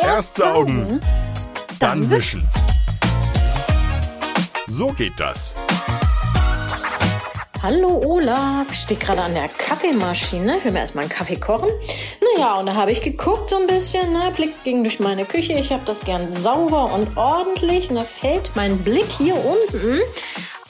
Erst saugen, dann wischen. So geht das. Hallo Olaf, ich stehe gerade an der Kaffeemaschine. Ich will mir erstmal einen Kaffee kochen. Naja, und da habe ich geguckt so ein bisschen. Ne? Blick ging durch meine Küche. Ich habe das gern sauber und ordentlich. Und da fällt mein Blick hier unten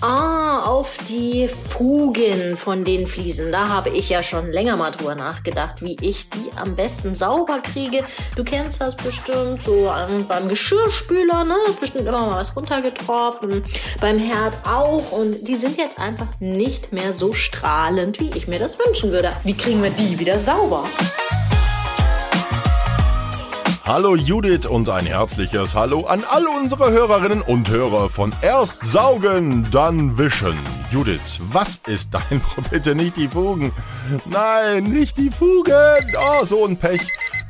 Ah, auf die Fugen von den Fliesen. Da habe ich ja schon länger mal drüber nachgedacht, wie ich die am besten sauber kriege. Du kennst das bestimmt so beim Geschirrspüler, ne? ist bestimmt immer mal was runtergetropft und beim Herd auch. Und die sind jetzt einfach nicht mehr so strahlend, wie ich mir das wünschen würde. Wie kriegen wir die wieder sauber? Hallo Judith und ein herzliches Hallo an all unsere Hörerinnen und Hörer von Erst saugen, dann wischen. Judith, was ist dein? Bitte nicht die Fugen. Nein, nicht die Fugen. Oh, so ein Pech.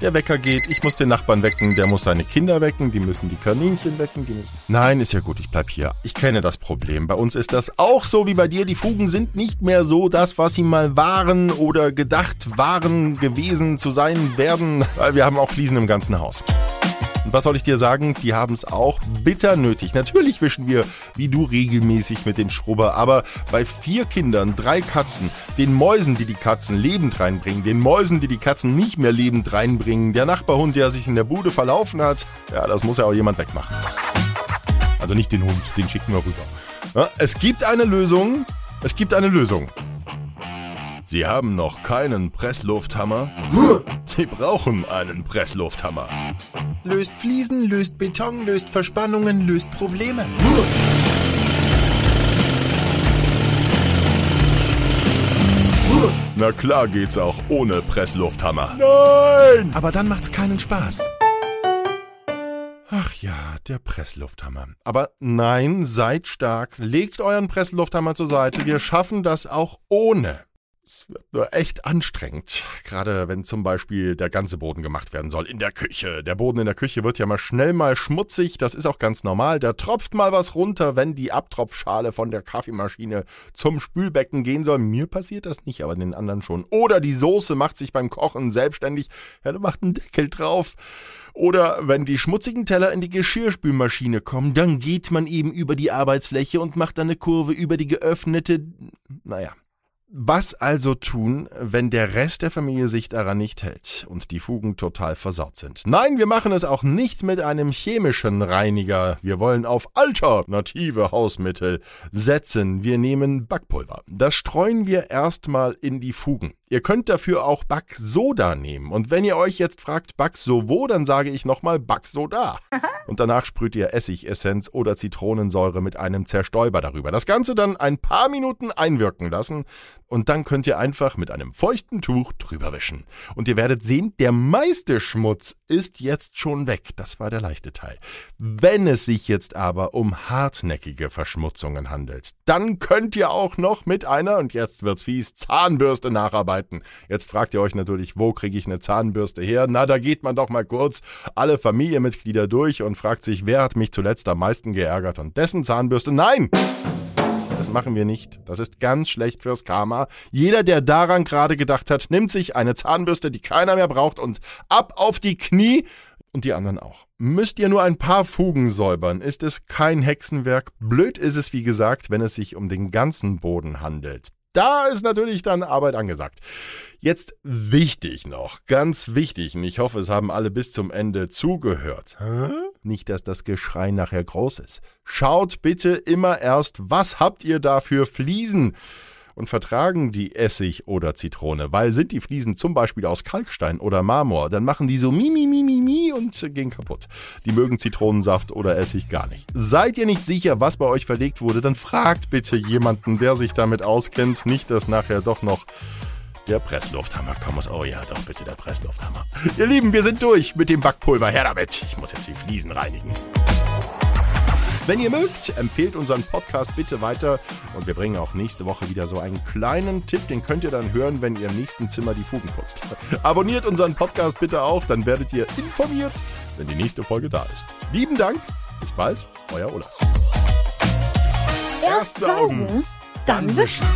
Der Wecker geht, ich muss den Nachbarn wecken, der muss seine Kinder wecken, die müssen die Kaninchen wecken. Die müssen Nein, ist ja gut, ich bleib hier. Ich kenne das Problem. Bei uns ist das auch so wie bei dir. Die Fugen sind nicht mehr so das, was sie mal waren oder gedacht waren, gewesen zu sein werden, wir haben auch Fliesen im ganzen Haus. Und was soll ich dir sagen? Die haben es auch bitter nötig. Natürlich wischen wir, wie du, regelmäßig mit dem Schrubber, aber bei vier Kindern, drei Katzen, den Mäusen, die die Katzen lebend reinbringen, den Mäusen, die die Katzen nicht mehr lebend reinbringen, der Nachbarhund, der sich in der Bude verlaufen hat, ja, das muss ja auch jemand wegmachen. Also nicht den Hund, den schicken wir rüber. Es gibt eine Lösung. Es gibt eine Lösung. Sie haben noch keinen Presslufthammer? Sie brauchen einen Presslufthammer. Löst Fliesen, löst Beton, löst Verspannungen, löst Probleme. Na klar geht's auch ohne Presslufthammer. Nein! Aber dann macht's keinen Spaß. Ach ja, der Presslufthammer. Aber nein, seid stark. Legt euren Presslufthammer zur Seite. Wir schaffen das auch ohne. Es wird nur echt anstrengend, gerade wenn zum Beispiel der ganze Boden gemacht werden soll in der Küche. Der Boden in der Küche wird ja mal schnell mal schmutzig, das ist auch ganz normal. Da tropft mal was runter, wenn die Abtropfschale von der Kaffeemaschine zum Spülbecken gehen soll. Mir passiert das nicht, aber den anderen schon. Oder die Soße macht sich beim Kochen selbstständig. Ja, du machst einen Deckel drauf. Oder wenn die schmutzigen Teller in die Geschirrspülmaschine kommen, dann geht man eben über die Arbeitsfläche und macht dann eine Kurve über die geöffnete. Naja, was also tun, wenn der Rest der Familie sich daran nicht hält und die Fugen total versaut sind? Nein, wir machen es auch nicht mit einem chemischen Reiniger. Wir wollen auf alternative Hausmittel setzen. Wir nehmen Backpulver. Das streuen wir erstmal in die Fugen. Ihr könnt dafür auch Backsoda nehmen. Und wenn ihr euch jetzt fragt, Backso wo, dann sage ich nochmal Backsoda. Und danach sprüht ihr Essigessenz oder Zitronensäure mit einem Zerstäuber darüber. Das Ganze dann ein paar Minuten einwirken lassen und dann könnt ihr einfach mit einem feuchten Tuch drüber wischen. Und ihr werdet sehen, der meiste Schmutz ist jetzt schon weg. Das war der leichte Teil. Wenn es sich jetzt aber um hartnäckige Verschmutzungen handelt, dann könnt ihr auch noch mit einer, und jetzt wird's fies, Zahnbürste nacharbeiten. Jetzt fragt ihr euch natürlich, wo kriege ich eine Zahnbürste her? Na, da geht man doch mal kurz alle Familienmitglieder durch und fragt sich, wer hat mich zuletzt am meisten geärgert und dessen Zahnbürste? Nein! Das machen wir nicht. Das ist ganz schlecht fürs Karma. Jeder, der daran gerade gedacht hat, nimmt sich eine Zahnbürste, die keiner mehr braucht, und ab auf die Knie. Und die anderen auch. Müsst ihr nur ein paar Fugen säubern, ist es kein Hexenwerk. Blöd ist es, wie gesagt, wenn es sich um den ganzen Boden handelt. Da ist natürlich dann Arbeit angesagt. Jetzt wichtig noch, ganz wichtig, und ich hoffe, es haben alle bis zum Ende zugehört. Nicht, dass das Geschrei nachher groß ist. Schaut bitte immer erst, was habt ihr da für Fliesen? und vertragen die Essig oder Zitrone, weil sind die Fliesen zum Beispiel aus Kalkstein oder Marmor, dann machen die so mi, mi, mi, mi, mi und gehen kaputt. Die mögen Zitronensaft oder Essig gar nicht. Seid ihr nicht sicher, was bei euch verlegt wurde, dann fragt bitte jemanden, der sich damit auskennt, nicht, dass nachher doch noch der Presslufthammer kommen muss. Oh ja, doch bitte der Presslufthammer. Ihr Lieben, wir sind durch mit dem Backpulver. Her damit. Ich muss jetzt die Fliesen reinigen. Wenn ihr mögt, empfehlt unseren Podcast bitte weiter und wir bringen auch nächste Woche wieder so einen kleinen Tipp, den könnt ihr dann hören, wenn ihr im nächsten Zimmer die Fugen putzt. Abonniert unseren Podcast bitte auch, dann werdet ihr informiert, wenn die nächste Folge da ist. Lieben Dank, bis bald, euer Olaf. Erst saugen, dann wischen.